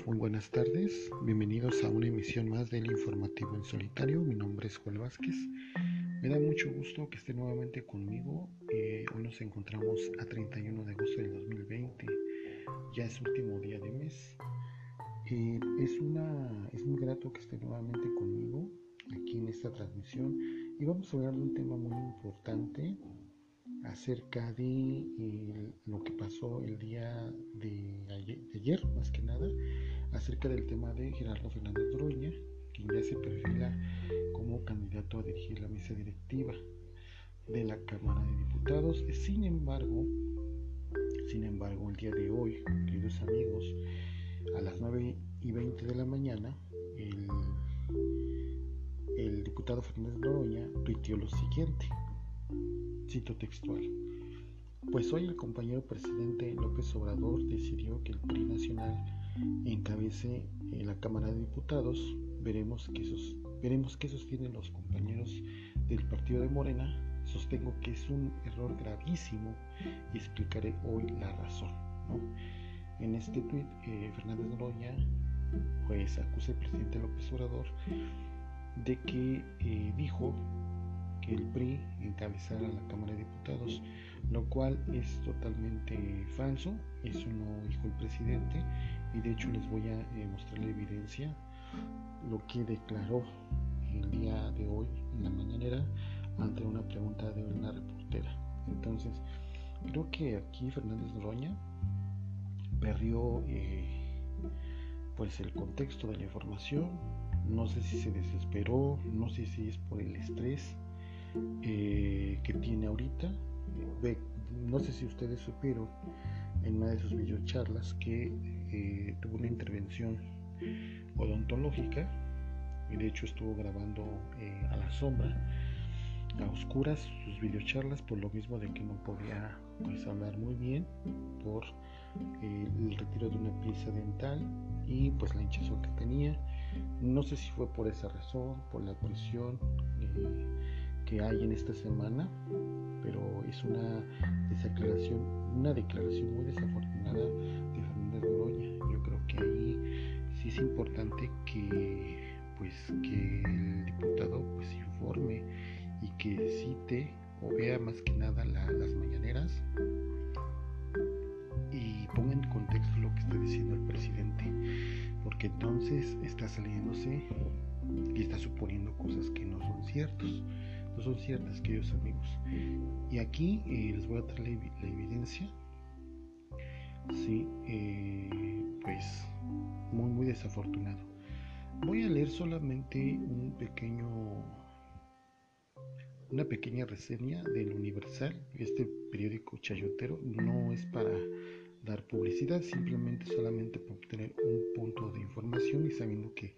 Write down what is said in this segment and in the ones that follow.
muy buenas tardes. Bienvenidos a una emisión más del Informativo en Solitario. Mi nombre es Juan Vázquez. Me da mucho gusto que esté nuevamente conmigo. Eh, hoy nos encontramos a 31 de agosto del 2020. Ya es último día de mes. Eh, es, una, es muy grato que esté nuevamente conmigo aquí en esta transmisión y vamos a hablar de un tema muy importante acerca de eh, lo que pasó el día de ayer, más que nada, acerca del tema de Gerardo Fernández Doroña, quien ya se perfila como candidato a dirigir la mesa directiva de la Cámara de Diputados. Sin embargo, sin embargo, el día de hoy, queridos amigos, a las 9 y 20 de la mañana, el, diputado Fernández Doroña tuiteó lo siguiente. Cito textual. Pues hoy el compañero presidente López Obrador decidió que el PRI nacional encabece en la Cámara de Diputados. Veremos qué, veremos qué sostienen los compañeros del partido de Morena. Sostengo que es un error gravísimo y explicaré hoy la razón. En este tuit, eh, Fernández Noroña pues acusa al presidente López Obrador de que eh, dijo que el PRI encabezara la Cámara de Diputados, lo cual es totalmente falso, eso no dijo el presidente y de hecho les voy a eh, mostrar la evidencia, lo que declaró el día de hoy en la mañanera ante una pregunta de una reportera. Entonces, creo que aquí Fernández Noroña perdió eh, pues el contexto de la información, no sé si se desesperó, no sé si es por el estrés, eh, que tiene ahorita. no sé si ustedes supieron en una de sus videocharlas que eh, tuvo una intervención odontológica y de hecho estuvo grabando eh, a la sombra, a oscuras sus videocharlas por lo mismo de que no podía pues, hablar muy bien por el retiro de una pieza dental y pues la hinchazón que tenía. No sé si fue por esa razón, por la presión hay en esta semana, pero es una declaración, una declaración muy desafortunada de Fernández Noroña. Yo creo que ahí sí es importante que pues que el diputado pues informe y que cite o vea más que nada las mañaneras y ponga en contexto lo que está diciendo el presidente porque entonces está saliéndose y está suponiendo cosas que no son ciertos no son ciertas, queridos amigos. Y aquí eh, les voy a traer la, evidencia. Sí, eh, pues muy, muy desafortunado. Voy a leer solamente un pequeño, una pequeña reseña del Universal, este periódico chayotero. No es para dar publicidad, simplemente solamente para obtener un punto de información y sabiendo que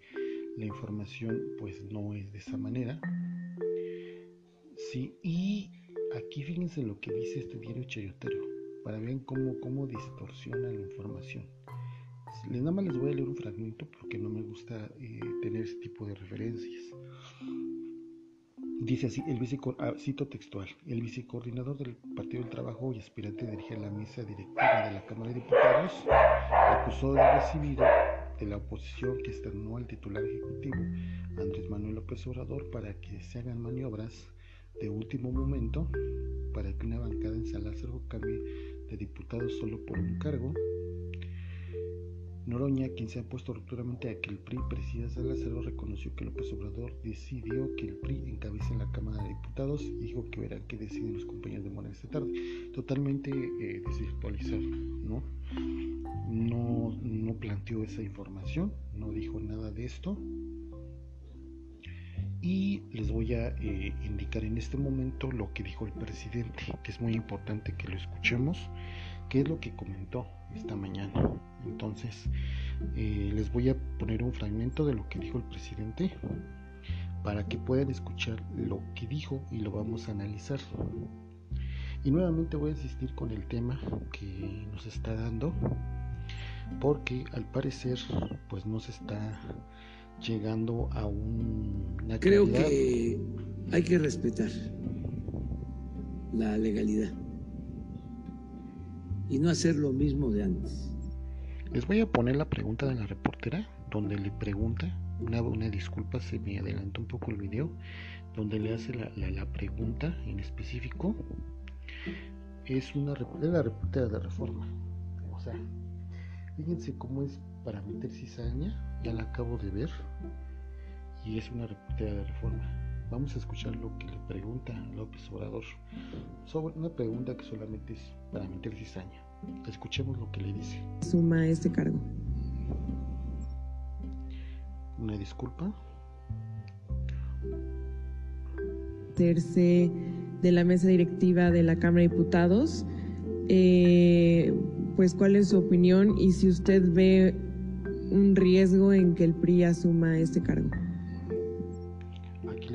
la información pues no es de esa manera Y aquí fíjense lo que dice este diario chayotero, para ver cómo, cómo distorsiona la información. Nada más les voy a leer un fragmento porque no me gusta eh, tener ese tipo de referencias. Dice así, el ah, cito textual, el vicecoordinador del Partido del Trabajo y aspirante a dirigir la mesa directiva de la Cámara de Diputados acusó de recibido de la oposición que externó al titular ejecutivo Andrés Manuel López Obrador para que se hagan maniobras de último momento para que una bancada en San Lázaro cambie de diputados solo por un cargo. Noroña, quien se ha puesto rupturamente a que el PRI presida San Lázaro, reconoció que López Obrador decidió que el PRI encabece en la Cámara de Diputados y dijo que verán qué deciden los compañeros de Morena esta tarde. Totalmente eh, desvirtualizado, ¿no? ¿no? No planteó esa información, no dijo nada de esto y les voy a eh, indicar en este momento lo que dijo el presidente, que es muy importante que lo escuchemos, que es lo que comentó esta mañana. Entonces, eh, les voy a poner un fragmento de lo que dijo el presidente para que puedan escuchar lo que dijo y lo vamos a analizar. Y nuevamente voy a insistir con el tema que nos está dando, porque al parecer pues no se está llegando a un, Creo que hay que respetar la legalidad y no hacer lo mismo de antes. Les voy a poner la pregunta de la reportera, donde le pregunta, una, una disculpa, se me adelantó un poco el video, donde le hace la, la, pregunta en específico. Es una de la reportera de reforma. O sea, fíjense cómo es para meter cizaña, ya la acabo de ver, y es una reportera de reforma. Vamos a escuchar lo que le pregunta López Obrador sobre una pregunta que solamente es para meter cizaña. Escuchemos lo que le dice. Suma este cargo. Una disculpa. Terce de la mesa directiva de la Cámara de Diputados. Eh, pues cuál es su opinión y si usted ve un riesgo en que el PRI asuma este cargo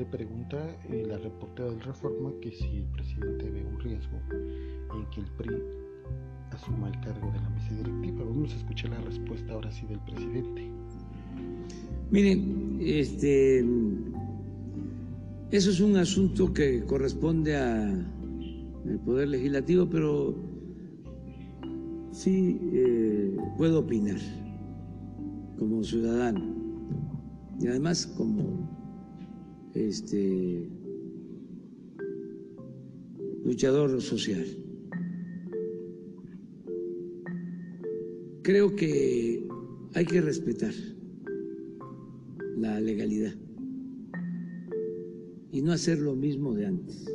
le pregunta eh, la reportera del Reforma que si el presidente ve un riesgo en que el PRI asuma el cargo de la mesa directiva. Vamos a escuchar la respuesta ahora sí del presidente. Miren, este, eso es un asunto que corresponde al Poder Legislativo, pero sí eh, puedo opinar como ciudadano y además como este, luchador social. Creo que hay que respetar la legalidad y no hacer lo mismo de antes.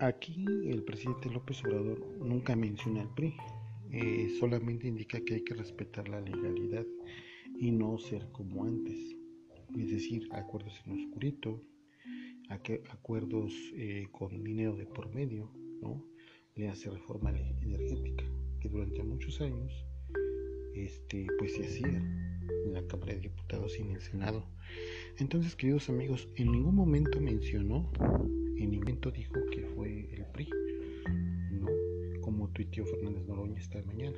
Aquí el presidente López Obrador nunca menciona al PRI, eh, solamente indica que hay que respetar la legalidad y no ser como antes es decir, acuerdos en oscurito, acuerdos eh, con dinero de por medio, ¿no? le hace reforma energética, que durante muchos años este, pues se hacía en la Cámara de Diputados y en el Senado. Entonces, queridos amigos, en ningún momento mencionó, en ningún momento dijo que fue el PRI, tuiteó Fernández Noroña esta mañana.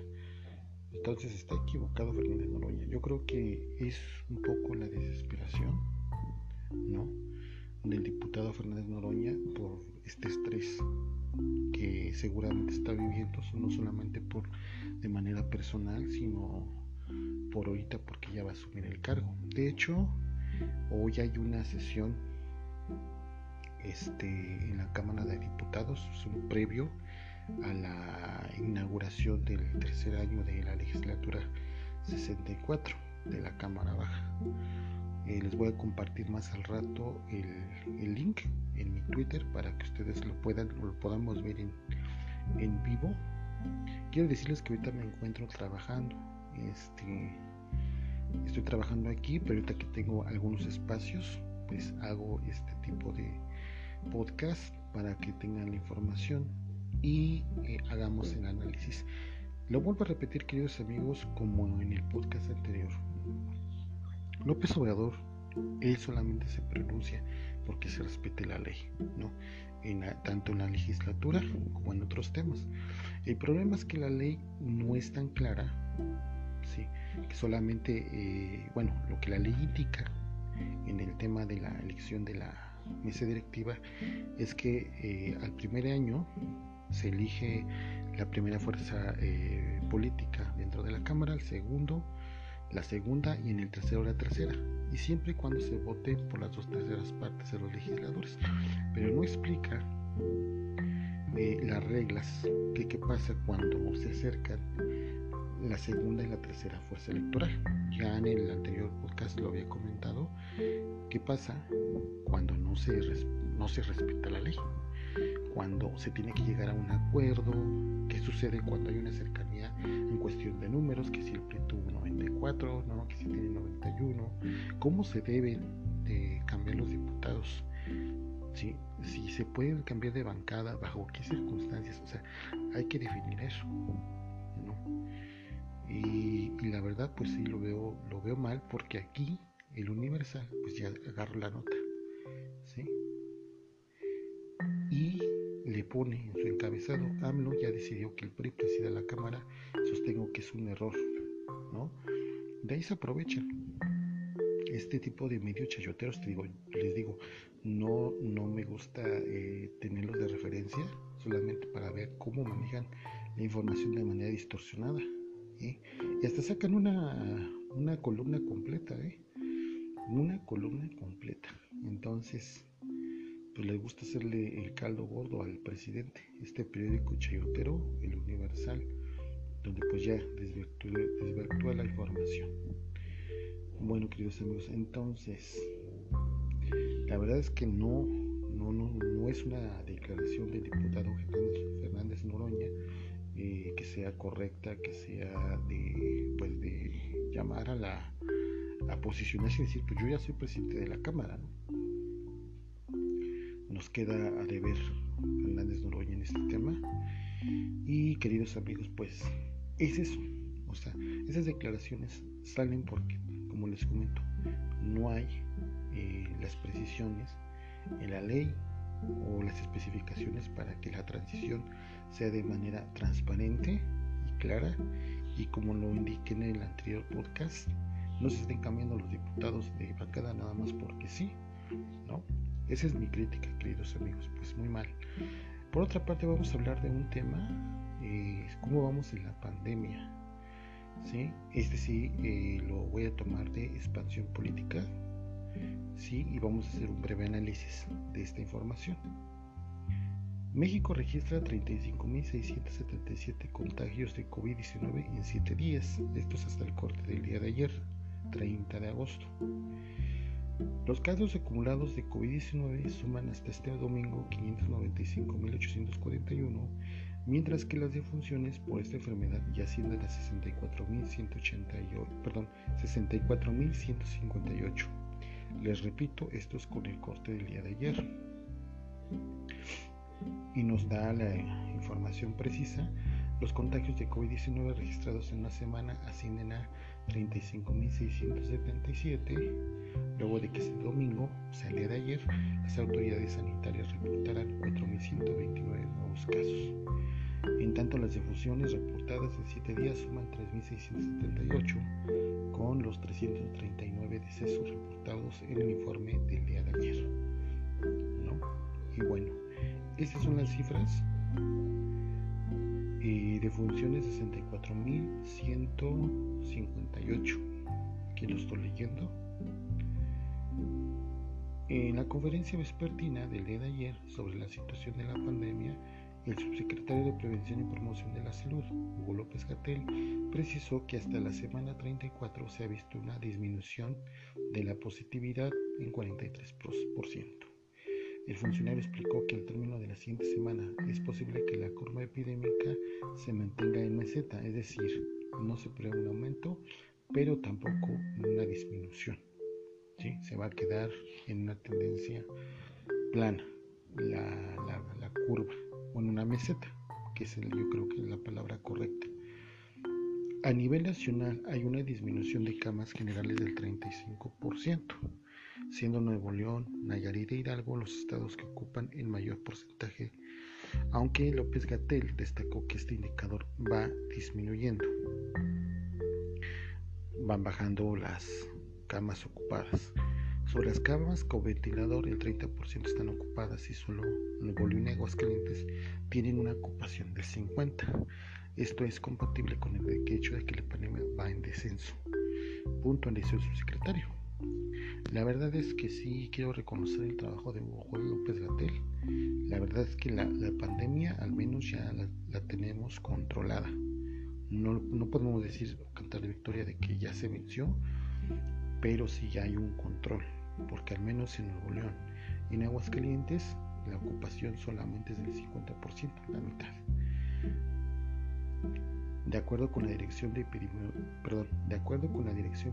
Entonces está equivocado Fernández Noroña. Yo creo que es un poco la desesperación, ¿no? Del diputado Fernández Noroña por este estrés que seguramente está viviendo, no solamente por de manera personal, sino por ahorita porque ya va a asumir el cargo. De hecho, hoy hay una sesión este, en la Cámara de Diputados, es un previo a la inauguración del tercer año de la legislatura 64 de la Cámara Baja. Eh, les voy a compartir más al rato el, link en mi Twitter para que ustedes lo puedan lo podamos ver en, en vivo. Quiero decirles que ahorita me encuentro trabajando. Este, estoy trabajando aquí, pero ahorita que tengo algunos espacios, pues hago este tipo de podcast para que tengan la información y eh, hagamos el análisis. Lo vuelvo a repetir, queridos amigos, como en el podcast anterior. López Obrador, él solamente se pronuncia porque se respete la ley, ¿no? En tanto en la legislatura como en otros temas. El problema es que la ley no es tan clara, ¿sí? que solamente, eh, bueno, lo que la ley indica en el tema de la elección de la mesa directiva es que eh, al primer año se elige la primera fuerza eh, política dentro de la Cámara, el segundo, la segunda y en el tercero la tercera, y siempre cuando se vote por las dos terceras partes de los legisladores. Pero no explica eh, las reglas, que qué pasa cuando se acercan la segunda y la tercera fuerza electoral. Ya en el anterior podcast lo había comentado, qué pasa cuando no se, no se respeta la ley cuando se tiene que llegar a un acuerdo, qué sucede cuando hay una cercanía en cuestión de números, que si el PRI tuvo 94, ¿no? que si tiene 91, cómo se deben de cambiar los diputados, ¿sí? si se pueden cambiar de bancada, bajo qué circunstancias, o sea, hay que definir eso. ¿no? Y, y, la verdad, pues sí, lo veo, lo veo mal porque aquí el Universal, pues ya agarro la nota. ¿sí? Le pone en su encabezado, AMLO ya decidió que el PRI presida la Cámara, sostengo que es un error, ¿no? De ahí se aprovechan. Este tipo de medios chayoteros, te digo, les digo, no, no me gusta eh, tenerlos de referencia, solamente para ver cómo manejan la información de manera distorsionada. Y hasta sacan una, una columna completa, ¿eh? una columna completa. Entonces, pues les gusta hacerle el caldo gordo al presidente. Este periódico chayotero, el Universal, donde pues ya desvirtúa la información. Bueno, queridos amigos, entonces, la verdad es que no, no, no, es una declaración del diputado Fernández Noroña eh, que sea correcta, que sea de, pues de llamar a la a posicionarse y decir, pues yo ya soy presidente de la Cámara, Nos queda a deber Fernández Noroña en este tema. Y queridos amigos, pues es eso. O sea, esas declaraciones salen porque, como les comento, no hay eh, las precisiones en la ley o las especificaciones para que la transición sea de manera transparente y clara y como lo indiqué en el anterior podcast, no se estén cambiando los diputados de bancada nada más porque sí, ¿no? Esa es mi crítica, queridos amigos, pues muy mal. Por otra parte, vamos a hablar de un tema, eh, cómo vamos en la pandemia. ¿sí? Este sí eh, lo voy a tomar de expansión política, ¿sí? y vamos a hacer un breve análisis de esta información. México registra 35.677 contagios de COVID-19 en 7 días, estos hasta el corte del día de ayer, 30 de agosto. Los casos acumulados de COVID-19 suman hasta este domingo 595.841, mientras que las defunciones por esta enfermedad ya ascienden a 64.188, perdón, 64.158. Les repito, esto es con el corte del día de ayer. Y nos da la información precisa. Los contagios de COVID-19 registrados en una semana ascienden a 35.677. Luego de que este domingo, o sea, el día de ayer, las autoridades sanitarias reportarán 4.129 nuevos casos. En tanto, las difusiones reportadas en 7 días suman 3.678, con los 339 decesos reportados en el informe del día de ayer. Y bueno, estas son las cifras y de funciones 64.158. Aquí lo estoy leyendo. En la conferencia vespertina del día de ayer sobre la situación de la pandemia, el subsecretario de Prevención y Promoción de la Salud, Hugo López Gatel, precisó que hasta la semana 34 se ha visto una disminución de la positividad en 43%. El funcionario explicó que al término de la siguiente semana es posible que la curva epidémica se mantenga en meseta, es decir, no se prevé un aumento, pero tampoco una disminución. ¿sí? Se va a quedar en una tendencia plana la, la, curva, o en una meseta, que es el, yo creo que es la palabra correcta. A nivel nacional hay una disminución de camas generales del 35% siendo Nuevo León, Nayarit e Hidalgo los estados que ocupan el mayor porcentaje, aunque López Gatel destacó que este indicador va disminuyendo. Van bajando las camas ocupadas. Sobre las camas con ventilador, el 30% están ocupadas y solo Nuevo León y Aguascalientes tienen una ocupación del 50%. Esto es compatible con el hecho de que la pandemia va en descenso. Punto anunció su secretario. La verdad es que sí quiero reconocer el trabajo de Hugo López Gatel. La verdad es que la, pandemia al menos ya la, tenemos controlada. No, podemos decir cantar de victoria de que ya se venció, pero sí ya hay un control, porque al menos en Nuevo León en Aguascalientes la ocupación solamente es del 50%, la mitad. De acuerdo con la Dirección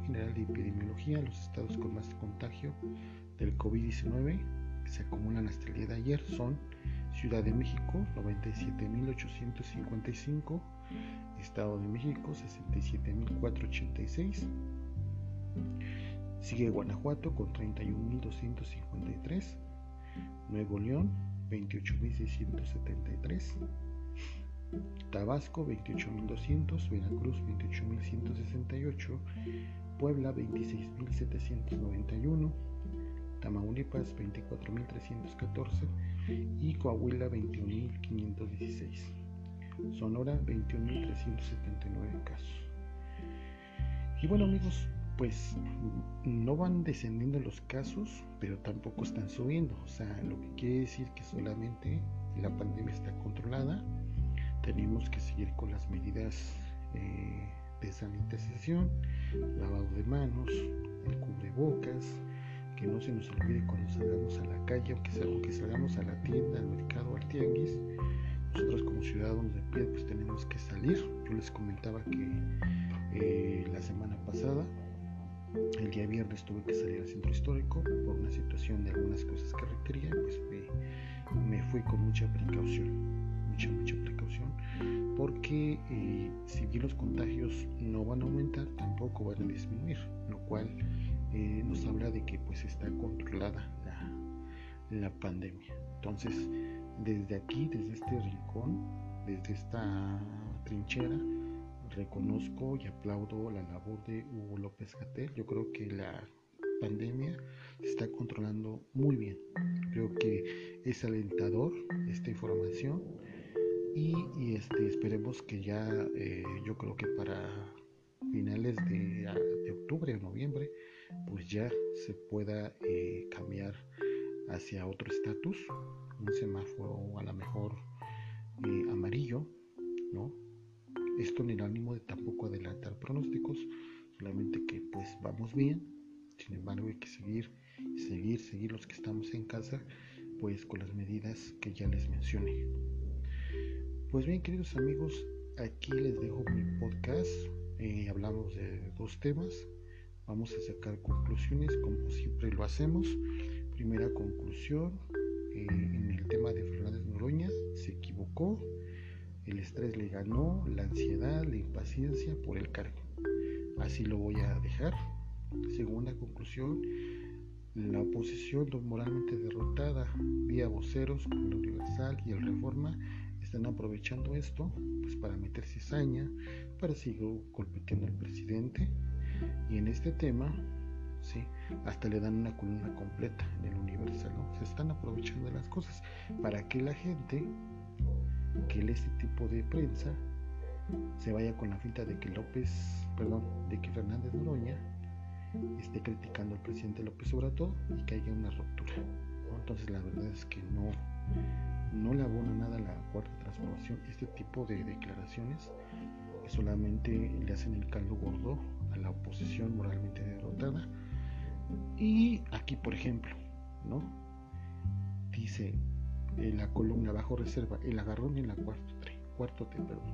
General de Epidemiología, los estados con más contagio del COVID-19 que se acumulan hasta el día de ayer son Ciudad de México 97.855, Estado de México 67.486, sigue Guanajuato con 31.253, Nuevo León 28.673, Tabasco 28.200, Veracruz 28.168, Puebla 26.791, Tamaulipas 24.314, y Coahuila 21.516. Sonora 21.379 casos. Y bueno amigos, pues no van descendiendo los casos, pero tampoco están subiendo. O sea, lo que quiere decir que solamente la pandemia está controlada. Tenemos que seguir con las medidas eh, de sanitización, lavado de manos, el cubrebocas, que no se nos olvide cuando salgamos a la calle, aunque, salgamos a la tienda, al mercado, al tianguis, nosotros como ciudadanos de pie pues tenemos que salir. Yo les comentaba que eh, la semana pasada, el día viernes tuve que salir al centro histórico por una situación de algunas cosas que requería, pues me, fui con mucha precaución, mucha, mucha precaución, porque eh, si bien los contagios no van a aumentar, tampoco van a disminuir, lo cual eh, nos habla de que pues está controlada la, la pandemia. Entonces, desde aquí, desde este rincón, desde esta trinchera, reconozco y aplaudo la labor de Hugo López Gatel. Yo creo que la pandemia se está controlando muy bien. Creo que es alentador esta información y, este, esperemos que ya, eh, yo creo que para finales de, octubre o noviembre, pues ya se pueda eh, cambiar hacia otro estatus, un semáforo a lo mejor eh, amarillo, ¿no? Esto en el ánimo de tampoco adelantar pronósticos, solamente que pues vamos bien, sin embargo hay que seguir, seguir, seguir los que estamos en casa, pues con las medidas que ya les mencioné. Pues bien, queridos amigos, aquí les dejo mi podcast. Eh, hablamos de dos temas. Vamos a sacar conclusiones como siempre lo hacemos. Primera conclusión, eh, en el tema de Fernández Noroña, se equivocó el estrés le ganó, la ansiedad, la impaciencia por el cargo. Así lo voy a dejar. Segunda conclusión, la oposición moralmente derrotada vía voceros como el Universal y el Reforma están aprovechando esto pues para meter cizaña, para seguir golpeando al presidente y en este tema ¿sí? hasta le dan una columna completa en el Universal, se están aprovechando las cosas para que la gente que este tipo de prensa se vaya con la finta de que López, perdón, de que Fernández Noroña esté criticando al presidente López Obrador y que haya una ruptura. Entonces la verdad es que no, no le abona nada la cuarta transformación este tipo de declaraciones solamente le hacen el caldo gordo a la oposición moralmente derrotada. Y aquí, por ejemplo, ¿no? Dice en la columna bajo reserva, el agarrón en la cuarto, cuarto T, perdón.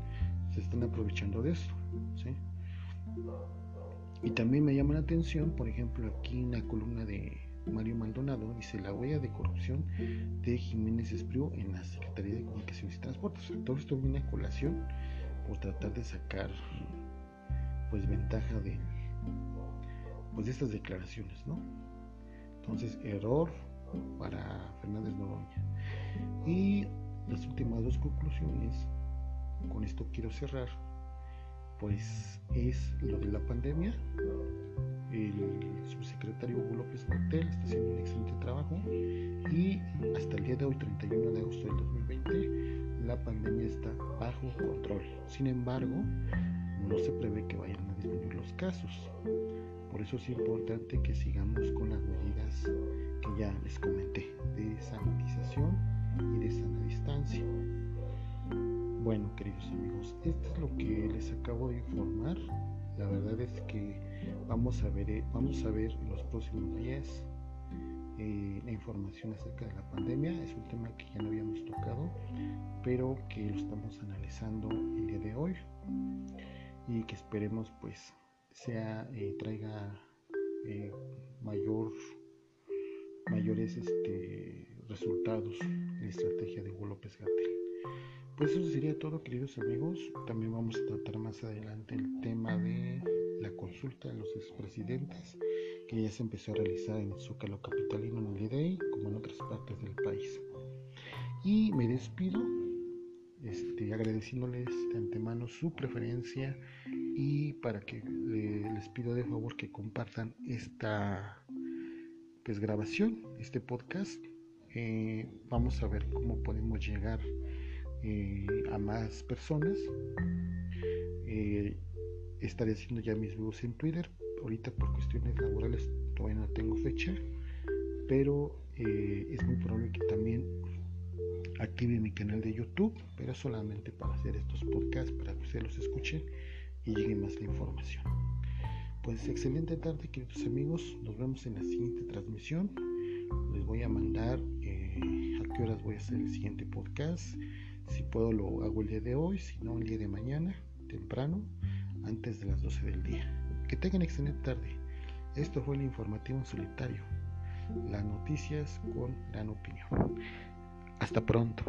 Se están aprovechando de eso. ¿sí? Y también me llama la atención, por ejemplo, aquí en la columna de Mario Maldonado dice la huella de corrupción de Jiménez Espriu en la Secretaría de Comunicaciones y Transportes. todo esto viene a colación por tratar de sacar pues ventaja de pues de estas declaraciones, ¿no? Entonces, error para Fernández Noroña. Y las últimas dos conclusiones, con esto quiero cerrar, pues es lo de la pandemia. El subsecretario Hugo López Martel está haciendo un excelente trabajo y hasta el día de hoy, 31 de agosto del 2020, la pandemia está bajo control. Sin embargo, no se prevé que vayan a disminuir los casos. Por eso es importante que sigamos con las medidas que ya les comenté de sanitización y de sana distancia. Bueno, queridos amigos, esto es lo que les acabo de informar. La verdad es que vamos a ver, vamos a ver en los próximos días eh, la información acerca de la pandemia. Es un tema que ya no habíamos tocado, pero que lo estamos analizando el día de hoy y que esperemos pues sea eh, traiga eh, mayor mayores este, resultados en la estrategia de Hugo López Gatel. Pues eso sería todo, queridos amigos. También vamos a tratar más adelante el consulta de los expresidentes que ya se empezó a realizar en Zócalo Capitalino en el IDEI, como en otras partes del país. Y me despido este, agradeciéndoles de antemano su preferencia y para que les pido de favor que compartan esta pues, grabación, este podcast eh, vamos a ver cómo podemos llegar eh, a más personas. Estaré haciendo ya mis videos en Twitter. Ahorita por cuestiones laborales todavía no tengo fecha, pero es muy probable que también active mi canal de YouTube, pero solamente para hacer estos podcasts, para que ustedes los escuchen y llegue más la información. Pues excelente tarde queridos amigos, nos vemos en la siguiente transmisión. Les voy a mandar eh, a qué horas voy a hacer el siguiente podcast. Si puedo lo hago el día de hoy, si no el día de mañana, temprano, antes de las 12 del día. Que tengan excelente tarde. Esto fue el informativo en solitario. Las noticias con gran opinión. Hasta pronto.